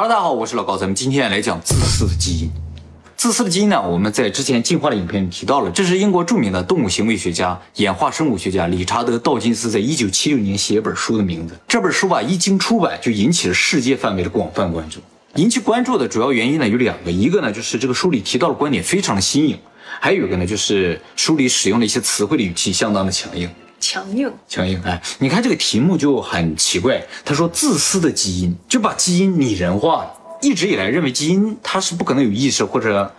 哈喽大家好，我是老高，咱们今天来讲自私的基因。自私的基因呢，我们在之前进化的影片里提到了，这是英国著名的动物行为学家、演化生物学家理查德·道金斯在一九七六年写一本书的名字。这本书吧，一经出版就引起了世界范围的广泛关注。引起关注的主要原因呢有两个，一个呢就是这个书里提到的观点非常的新颖，还有一个呢就是书里使用的一些词汇的语气相当的强硬。强硬，强硬，哎，你看这个题目就很奇怪。他说自私的基因就把基因拟人化了。一直以来认为基因它是不可能有意识，或者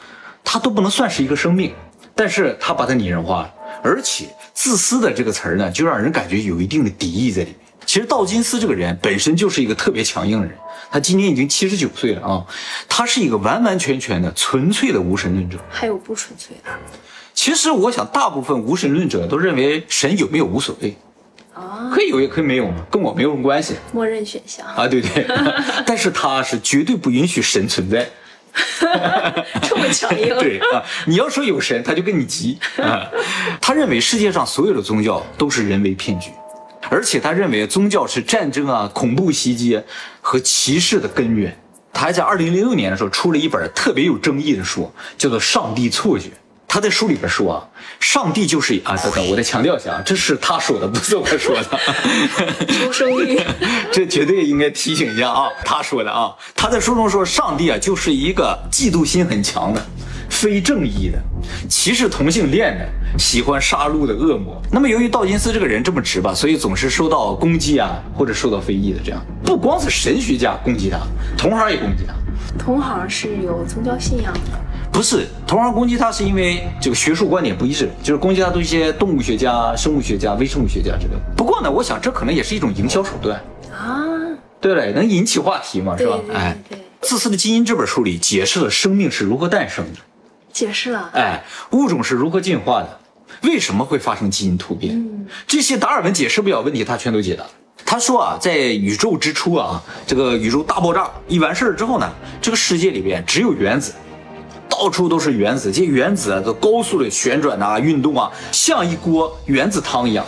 它都不能算是一个生命，但是他把它拟人化了。而且自私的这个词儿呢，就让人感觉有一定的敌意在里面。其实道金斯这个人本身就是一个特别强硬的人，他今年已经七十九岁了啊，他是一个完完全全的纯粹的无神论者。还有不纯粹的。其实我想，大部分无神论者都认为神有没有无所谓，啊，可以有也可以没有嘛，跟我没有什么关系。默认选项啊，对对。但是他是绝对不允许神存在，这么强硬。对啊，你要说有神，他就跟你急啊。他认为世界上所有的宗教都是人为骗局，而且他认为宗教是战争啊、恐怖袭击和歧视的根源。他还在二零零六年的时候出了一本特别有争议的书，叫做《上帝错觉》。他在书里边说啊，上帝就是啊，等等，我再强调一下啊，这是他说的，不是我说的。出生欲，这绝对应该提醒一下啊，他说的啊，他在书中说，上帝啊就是一个嫉妒心很强的、非正义的、歧视同性恋的、喜欢杀戮的恶魔。那么由于道金斯这个人这么直吧，所以总是受到攻击啊，或者受到非议的。这样不光是神学家攻击他，同行也攻击他。同行是有宗教信仰的。不是同行攻击他，是因为这个学术观点不一致，就是攻击他的一些动物学家、生物学家、微生物学家之类。不过呢，我想这可能也是一种营销手段啊。对了，能引起话题嘛，是吧？哎，对。自私的基因这本书里解释了生命是如何诞生的，解释了。哎，物种是如何进化的，为什么会发生基因突变？这些达尔文解释不了问题，他全都解答。他说啊，在宇宙之初啊，这个宇宙大爆炸一完事儿之后呢，这个世界里边只有原子。到处都是原子，这些原子啊都高速的旋转啊、运动啊，像一锅原子汤一样。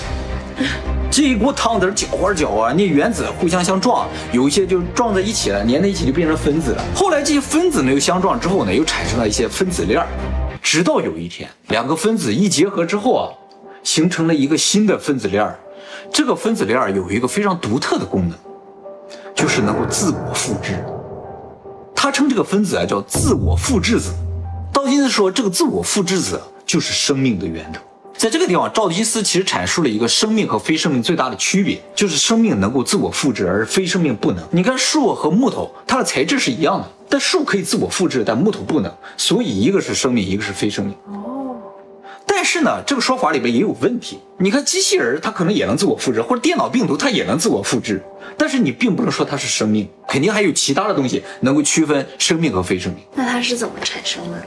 这一锅汤在这搅啊搅啊，那原子互相相撞，有一些就撞在一起了，粘在一起就变成分子了。后来这些分子呢又相撞之后呢，又产生了一些分子链。直到有一天，两个分子一结合之后啊，形成了一个新的分子链。这个分子链有一个非常独特的功能，就是能够自我复制。他称这个分子啊叫自我复制子。道金斯说，这个自我复制者就是生命的源头。在这个地方，赵金斯其实阐述了一个生命和非生命最大的区别，就是生命能够自我复制，而非生命不能。你看树和木头，它的材质是一样的，但树可以自我复制，但木头不能。所以一个是生命，一个是非生命。哦。但是呢，这个说法里边也有问题。你看机器人，它可能也能自我复制，或者电脑病毒它也能自我复制，但是你并不能说它是生命，肯定还有其他的东西能够区分生命和非生命。那它是怎么产生的？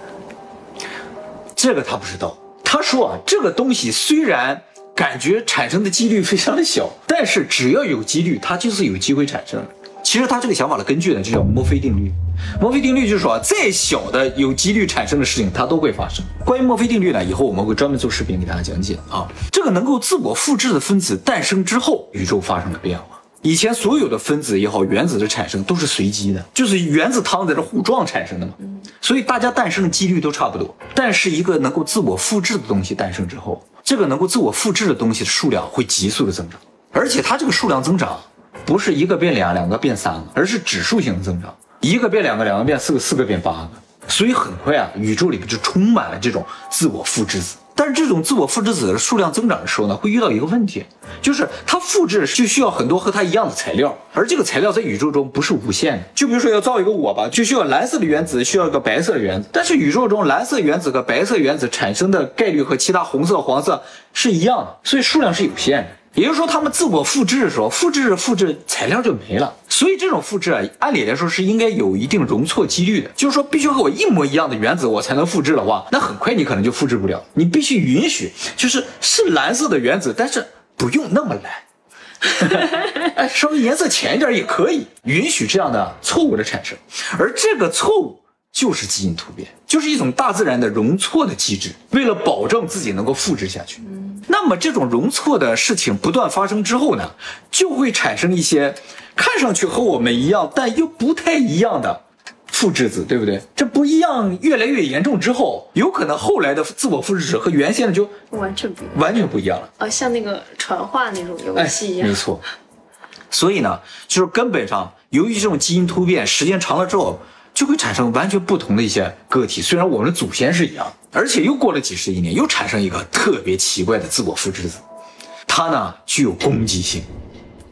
这个他不知道。他说啊，这个东西虽然感觉产生的几率非常的小，但是只要有几率，它就是有机会产生的。其实他这个想法的根据呢，就叫墨菲定律。墨菲定律就是说，再小的有几率产生的事情，它都会发生。关于墨菲定律呢，以后我们会专门做视频给大家讲解啊。这个能够自我复制的分子诞生之后，宇宙发生了变化。以前所有的分子也好，原子的产生都是随机的，就是原子汤在这互撞产生的嘛。所以大家诞生的几率都差不多。但是一个能够自我复制的东西诞生之后，这个能够自我复制的东西的数量会急速的增长，而且它这个数量增长不是一个变两，两个变三个，而是指数型的增长，一个变两个，两个变四个，四个变八个。所以很快啊，宇宙里面就充满了这种自我复制子。但是这种自我复制子的数量增长的时候呢，会遇到一个问题，就是它复制就需要很多和它一样的材料，而这个材料在宇宙中不是无限的。就比如说要造一个我吧，就需要蓝色的原子，需要一个白色的原子。但是宇宙中蓝色原子和白色原子产生的概率和其他红色、黄色是一样的，所以数量是有限的。也就是说，他们自我复制的时候，复制着复制材料就没了。所以这种复制啊，按理来说是应该有一定容错几率的。就是说，必须和我一模一样的原子，我才能复制的话，那很快你可能就复制不了。你必须允许，就是是蓝色的原子，但是不用那么蓝，哎，稍微颜色浅一点也可以，允许这样的错误的产生。而这个错误就是基因突变，就是一种大自然的容错的机制，为了保证自己能够复制下去。那么这种容错的事情不断发生之后呢，就会产生一些看上去和我们一样，但又不太一样的复制子，对不对？这不一样越来越严重之后，有可能后来的自我复制子和原先的就完全不一样。完全不一样了。啊，像那个传话那种游哎戏一，样没，错。所以呢，就是根本上，由于这种基因突变，时间长了之后，就会产生完全不同的一些个体。虽然我们的祖先是一样，而且又过了几十亿年，又产生一个特别奇怪的自我复制子，它呢具有攻击性，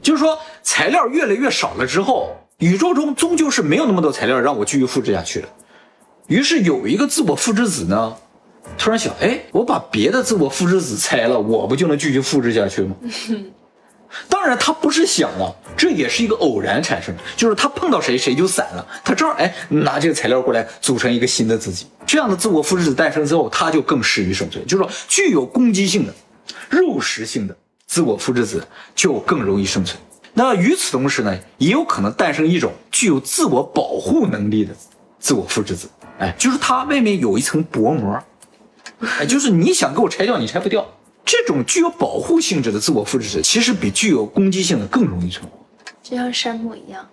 就是说材料越来越少了之后，宇宙中终究是没有那么多材料让我继续复制下去了。于是有一个自我复制子呢，突然想，哎，我把别的自我复制子拆了，我不就能继续复制下去吗？当然，他不是想啊，这也是一个偶然产生，就是他碰到谁谁就散了，他正好哎拿这个材料过来组成一个新的自己。这样的自我复制子诞生之后，它就更适于生存，就是说具有攻击性的、肉食性的自我复制子就更容易生存。那与此同时呢，也有可能诞生一种具有自我保护能力的自我复制子，哎，就是它外面有一层薄膜，哎，就是你想给我拆掉，你拆不掉。这种具有保护性质的自我复制者，其实比具有攻击性的更容易存活就像山姆一样。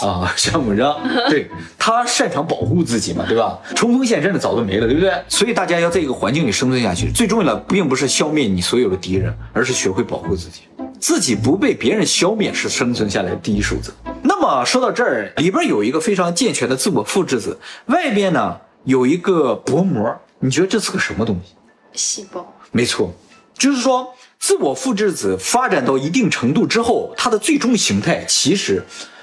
啊。像文章，对他擅长保护自己嘛，对吧？冲锋陷阵的早都没了，对不对？所以大家要在一个环境里生存下去，最重要的并不是消灭你所有的敌人，而是学会保护自己。自己不被别人消灭是生存下来的第一守则。那么说到这儿，里边有一个非常健全的自我复制子，外边呢有一个薄膜，你觉得这是个什么东西？细胞，没错，就是说，自我复制子发展到一定程度之后，它的最终形态其实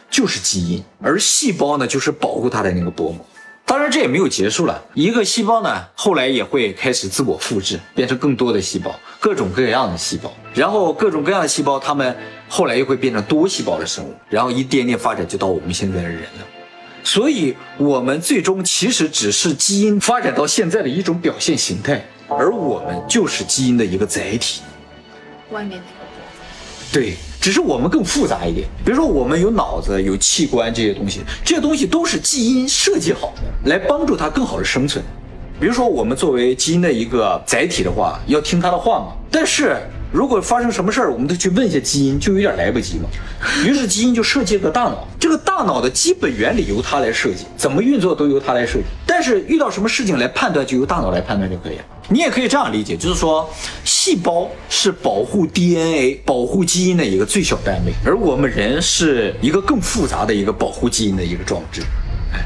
就是基因，而细胞呢，就是保护它的那个薄膜。当然，这也没有结束了。一个细胞呢，后来也会开始自我复制，变成更多的细胞，各种各样的细胞。然后，各种各样的细胞，它们后来又会变成多细胞的生物，然后一点点发展，就到我们现在的人了。所以，我们最终其实只是基因发展到现在的一种表现形态，而我们就是基因的一个载体。外面那个膜，对，只是我们更复杂一点。比如说，我们有脑子、有器官这些东西，这些东西都是基因设计好的，来帮助它更好的生存。比如说，我们作为基因的一个载体的话，要听它的话嘛。但是如果发生什么事儿，我们都去问一下基因，就有点来不及嘛。于是基因就设计了个大脑，这个大脑的基本原理由它来设计，怎么运作都由它来设计。但是遇到什么事情来判断，就由大脑来判断就可以了。你也可以这样理解，就是说，细胞是保护 DNA、保护基因的一个最小单位，而我们人是一个更复杂的一个保护基因的一个装置。哎，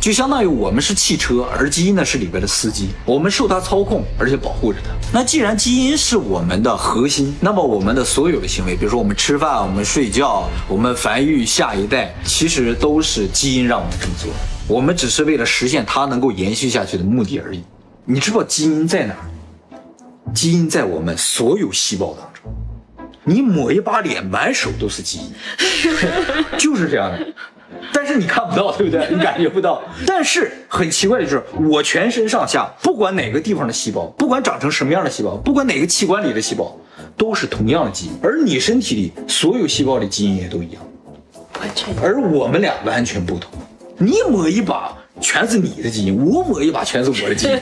就相当于我们是汽车，而基因呢是里边的司机，我们受它操控，而且保护着它。那既然基因是我们的核心，那么我们的所有的行为，比如说我们吃饭、我们睡觉、我们繁育下一代，其实都是基因让我们这么做。我们只是为了实现它能够延续下去的目的而已。你知道基因在哪儿？基因在我们所有细胞当中。你抹一把脸，满手都是基因，就是这样的。但是你看不到，对不对？你感觉不到。但是很奇怪的就是，我全身上下，不管哪个地方的细胞，不管长成什么样的细胞，不管哪个器官里的细胞，都是同样的基因。而你身体里所有细胞的基因也都一样，完全一样而我们俩完全不同。你抹一把全是你的基因，我抹一把全是我的基因。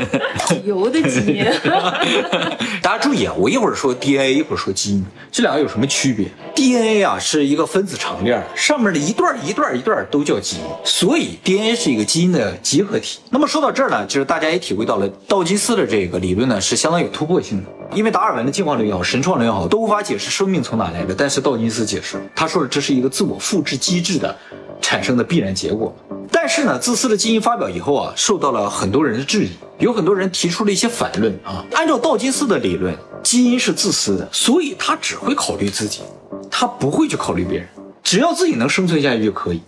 油的基因，大家注意啊，我一会儿说 DNA，一会儿说基因，这两个有什么区别？DNA 啊是一个分子长链，上面的一段一段一段都叫基因，所以 DNA 是一个基因的集合体。那么说到这儿呢，就是大家也体会到了道金斯的这个理论呢是相当有突破性的，因为达尔文的进化论也好，神创论也好，都无法解释生命从哪来的，但是道金斯解释了，他说了这是一个自我复制机制的产生的必然结果。但是呢，自私的基因发表以后啊，受到了很多人的质疑，有很多人提出了一些反论啊。按照道金斯的理论，基因是自私的，所以他只会考虑自己，他不会去考虑别人，只要自己能生存下去就可以。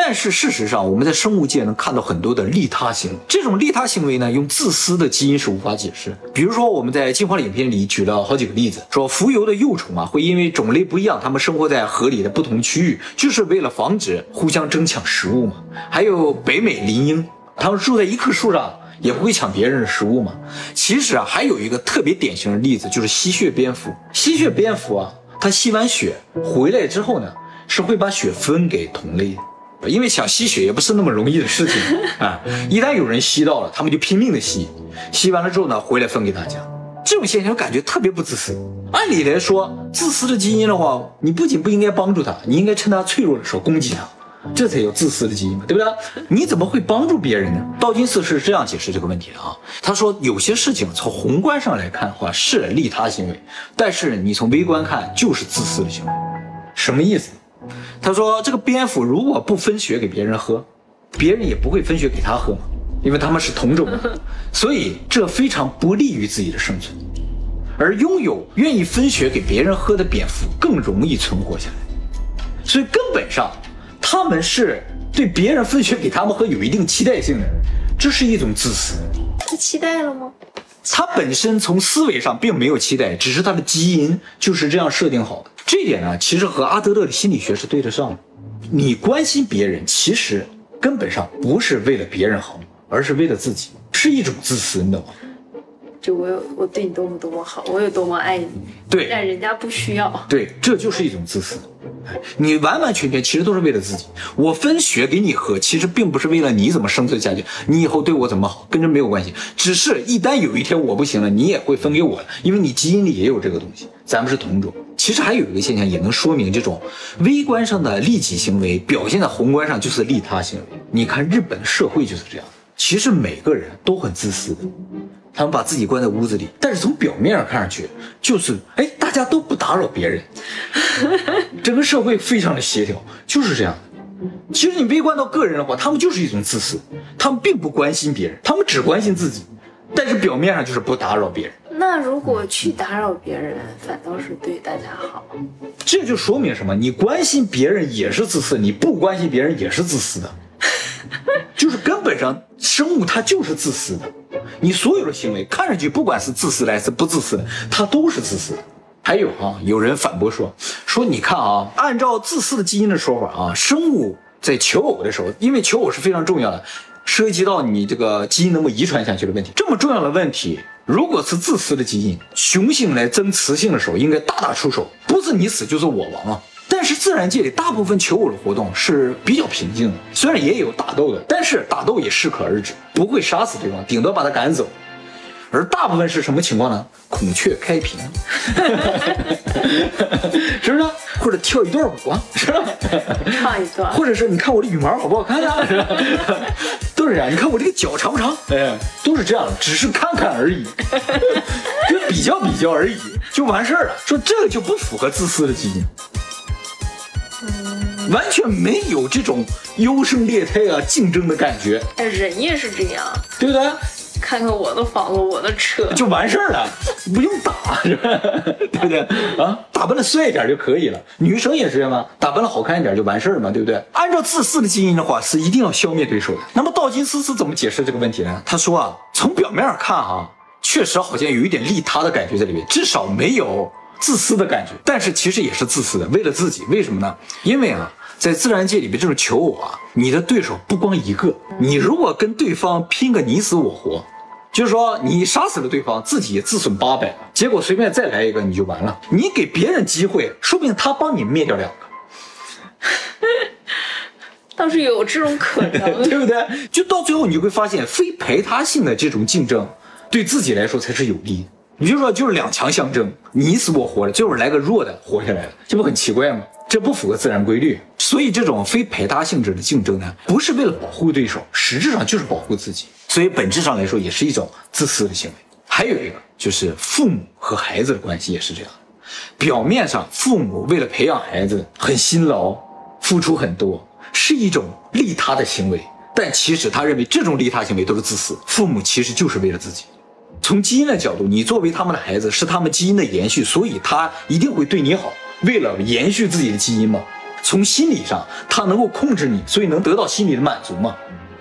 但是事实上，我们在生物界能看到很多的利他行为，这种利他行为呢，用自私的基因是无法解释。比如说，我们在进化的影片里举了好几个例子，说浮游的幼虫啊，会因为种类不一样，它们生活在河里的不同区域，就是为了防止互相争抢食物嘛。还有北美林鹰，它们住在一棵树上。也不会抢别人的食物嘛。其实啊，还有一个特别典型的例子，就是吸血蝙蝠。吸血蝙蝠啊，它吸完血回来之后呢，是会把血分给同类。因为想吸血也不是那么容易的事情 啊！一旦有人吸到了，他们就拼命的吸，吸完了之后呢，回来分给大家。这种现象感觉特别不自私。按理来说，自私的基因的话，你不仅不应该帮助他，你应该趁他脆弱的时候攻击他，这才叫自私的基因嘛，对不对？你怎么会帮助别人呢？道金斯是这样解释这个问题的啊，他说有些事情从宏观上来看的话是利他行为，但是你从微观看就是自私的行为。什么意思？他说这个蝙蝠如果不分血给别人喝，别人也不会分血给他喝嘛。因为他们是同种，所以这非常不利于自己的生存。而拥有愿意分血给别人喝的蝙蝠更容易存活下来。所以根本上，他们是对别人分血给他们喝有一定期待性的，这是一种自私。他期待了吗？他本身从思维上并没有期待，只是他的基因就是这样设定好的。这一点呢，其实和阿德勒的心理学是对得上的。你关心别人，其实根本上不是为了别人好。而是为了自己，是一种自私，你懂吗？就我有我对你多么多么好，我有多么爱你，对，但人家不需要，对，这就是一种自私。你完完全全其实都是为了自己。我分血给你喝，其实并不是为了你怎么生存下去，你以后对我怎么好，跟这没有关系。只是一旦有一天我不行了，你也会分给我的，因为你基因里也有这个东西，咱们是同种。其实还有一个现象也能说明这种微观上的利己行为表现在宏观上就是利他行为。你看日本社会就是这样。其实每个人都很自私的，他们把自己关在屋子里，但是从表面上看上去，就是哎，大家都不打扰别人，整个社会非常的协调，就是这样。其实你微观到个人的话，他们就是一种自私，他们并不关心别人，他们只关心自己，但是表面上就是不打扰别人。那如果去打扰别人，反倒是对大家好，这就说明什么？你关心别人也是自私，你不关心别人也是自私的。就是根本上，生物它就是自私的。你所有的行为看上去，不管是自私的还是不自私的，它都是自私的。还有啊，有人反驳说，说你看啊，按照自私的基因的说法啊，生物在求偶的时候，因为求偶是非常重要的，涉及到你这个基因能够遗传下去的问题。这么重要的问题，如果是自私的基因，雄性来争雌性的时候，应该大打出手，不是你死就是我亡啊。但是自然界里大部分求偶的活动是比较平静的，虽然也有打斗的，但是打斗也适可而止，不会杀死对方，顶多把他赶走。而大部分是什么情况呢？孔雀开屏，是不是？或者跳一段舞啊，是吧？唱一段，或者是你看我的羽毛好不好看啊？都是这样。你看我这个脚长不长？哎，都是这样的，只是看看而已，就比较比较而已，就完事儿了。说这个就不符合自私的基因。完全没有这种优胜劣汰啊，竞争的感觉。哎，人也是这样，对不对？看看我的房子，我的车，就完事儿了，不用打，是吧？对不对？啊，打扮的帅一点就可以了。女生也是吗？打扮的好看一点就完事儿嘛，对不对？按照自私的基因的话，是一定要消灭对手的。那么道金斯是怎么解释这个问题呢？他说啊，从表面上看啊，确实好像有一点利他的感觉在里面，至少没有自私的感觉。但是其实也是自私的，为了自己。为什么呢？因为啊。在自然界里面，这种求偶啊，你的对手不光一个。你如果跟对方拼个你死我活，就是说你杀死了对方，自己自损八百，结果随便再来一个你就完了。你给别人机会，说不定他帮你灭掉两个。倒是有这种可能，对不对？就到最后你就会发现，非排他性的这种竞争，对自己来说才是有利。你就说就是两强相争，你死我活的，最后来个弱的活下来了，这不很奇怪吗？这不符合自然规律，所以这种非排他性质的竞争呢，不是为了保护对手，实质上就是保护自己，所以本质上来说也是一种自私的行为。还有一个就是父母和孩子的关系也是这样，表面上父母为了培养孩子很辛劳，付出很多，是一种利他的行为，但其实他认为这种利他行为都是自私，父母其实就是为了自己。从基因的角度，你作为他们的孩子，是他们基因的延续，所以他一定会对你好。为了延续自己的基因嘛，从心理上他能够控制你，所以能得到心理的满足嘛。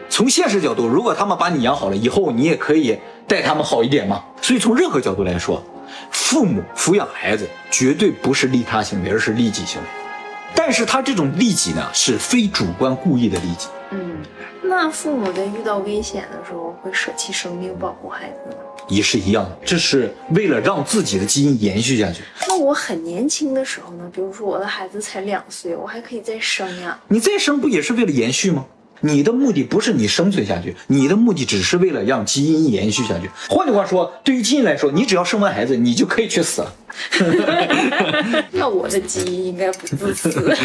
从现实角度，如果他们把你养好了以后，你也可以待他们好一点嘛。所以从任何角度来说，父母抚养孩子绝对不是利他行为，而是利己行为。但是他这种利己呢，是非主观故意的利己。嗯，那父母在遇到危险的时候会舍弃生命保护孩子吗？也是一样的，这是为了让自己的基因延续下去。那我很年轻的时候呢？比如说我的孩子才两岁，我还可以再生呀。你再生不也是为了延续吗？你的目的不是你生存下去，你的目的只是为了让基因延续下去。换句话说，对于基因来说，你只要生完孩子，你就可以去死了。那我的基因应该不自私。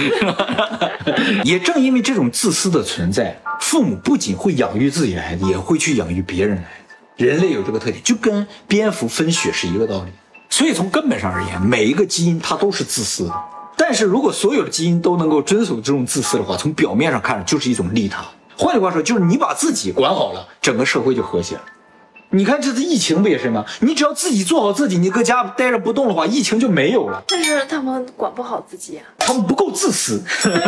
也正因为这种自私的存在，父母不仅会养育自己的孩子，也会去养育别人的孩子。人类有这个特点，就跟蝙蝠分血是一个道理。所以从根本上而言，每一个基因它都是自私的。但是如果所有的基因都能够遵守这种自私的话，从表面上看就是一种利他。换句话说，就是你把自己管好了，整个社会就和谐了。你看这次疫情不也是吗？你只要自己做好自己，你搁家待着不动的话，疫情就没有了。但是他们管不好自己啊，他们不够自私。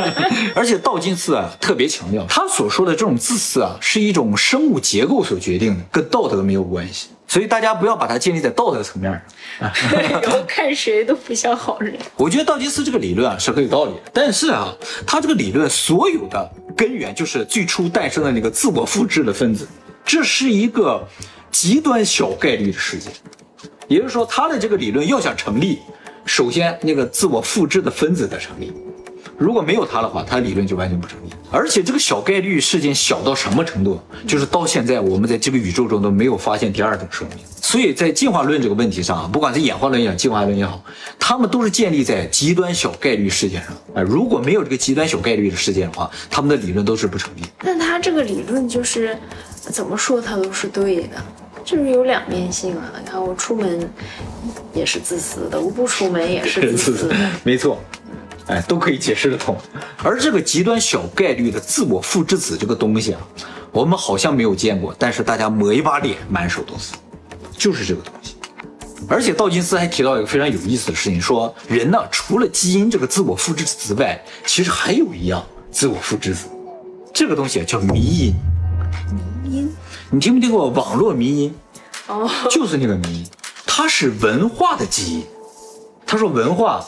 而且道金斯啊特别强调，他所说的这种自私啊，是一种生物结构所决定的，跟道德没有关系。所以大家不要把它建立在道德层面上。然后看谁都不像好人。我觉得道金斯这个理论啊是很有道理的，但是啊，他这个理论所有的根源就是最初诞生的那个自我复制的分子，这是一个极端小概率的事件。也就是说，他的这个理论要想成立，首先那个自我复制的分子得成立。如果没有它的话，他理论就完全不成立。而且这个小概率事件小到什么程度？就是到现在我们在这个宇宙中都没有发现第二种生命。所以在进化论这个问题上啊，不管是演化论也好，进化论也好，他们都是建立在极端小概率事件上。啊，如果没有这个极端小概率的事件的话，他们的理论都是不成立。但他这个理论就是怎么说他都是对的，就是有两面性啊。你看我出门也是自私的，我不出门也是 自私的。没错。哎，都可以解释得通。而这个极端小概率的自我复制子这个东西啊，我们好像没有见过，但是大家抹一把脸，满手都是，就是这个东西。而且道金斯还提到一个非常有意思的事情，说人呢，除了基因这个自我复制子之外，其实还有一样自我复制子，这个东西叫迷因。你听没听过网络迷音？哦，就是那个迷音，它是文化的基因。他说文化。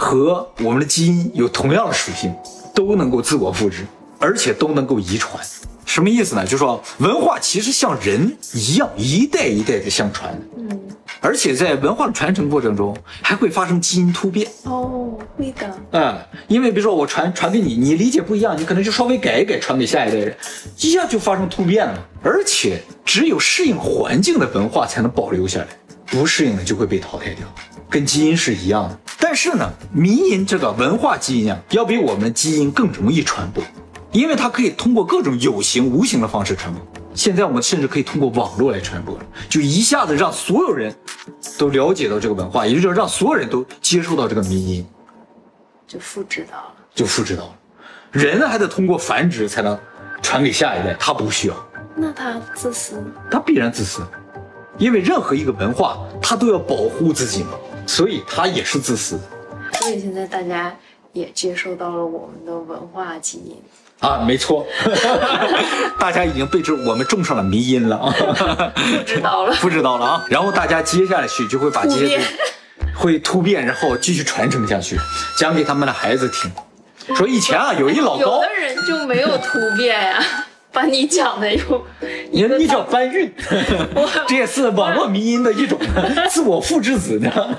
和我们的基因有同样的属性，都能够自我复制，而且都能够遗传。什么意思呢？就是说文化其实像人一样，一代一代的相传。嗯，而且在文化的传承过程中，还会发生基因突变。哦，会的。嗯，因为比如说我传传给你，你理解不一样，你可能就稍微改一改，传给下一代人，一下就发生突变了。而且只有适应环境的文化才能保留下来，不适应的就会被淘汰掉。跟基因是一样的，但是呢，民营这个文化基因啊，要比我们基因更容易传播，因为它可以通过各种有形、无形的方式传播。现在我们甚至可以通过网络来传播了，就一下子让所有人都了解到这个文化，也就是让所有人都接受到这个迷因，就复制到了，就复制到了。人还得通过繁殖才能传给下一代，他不需要。那他自私？他必然自私，因为任何一个文化，他都要保护自己嘛。所以他也是自私，所以现在大家也接受到了我们的文化基因啊，没错，大家已经被这我们种上了迷因了。啊，不知道了，不知道了啊，然后大家接下去就会把这些 会突变，然后继续传承下去，讲给他们的孩子听，说以前啊有一老高，有的人就没有突变呀。把你讲的又，你你叫搬运，这也是网络迷因的一种自我复制子呢。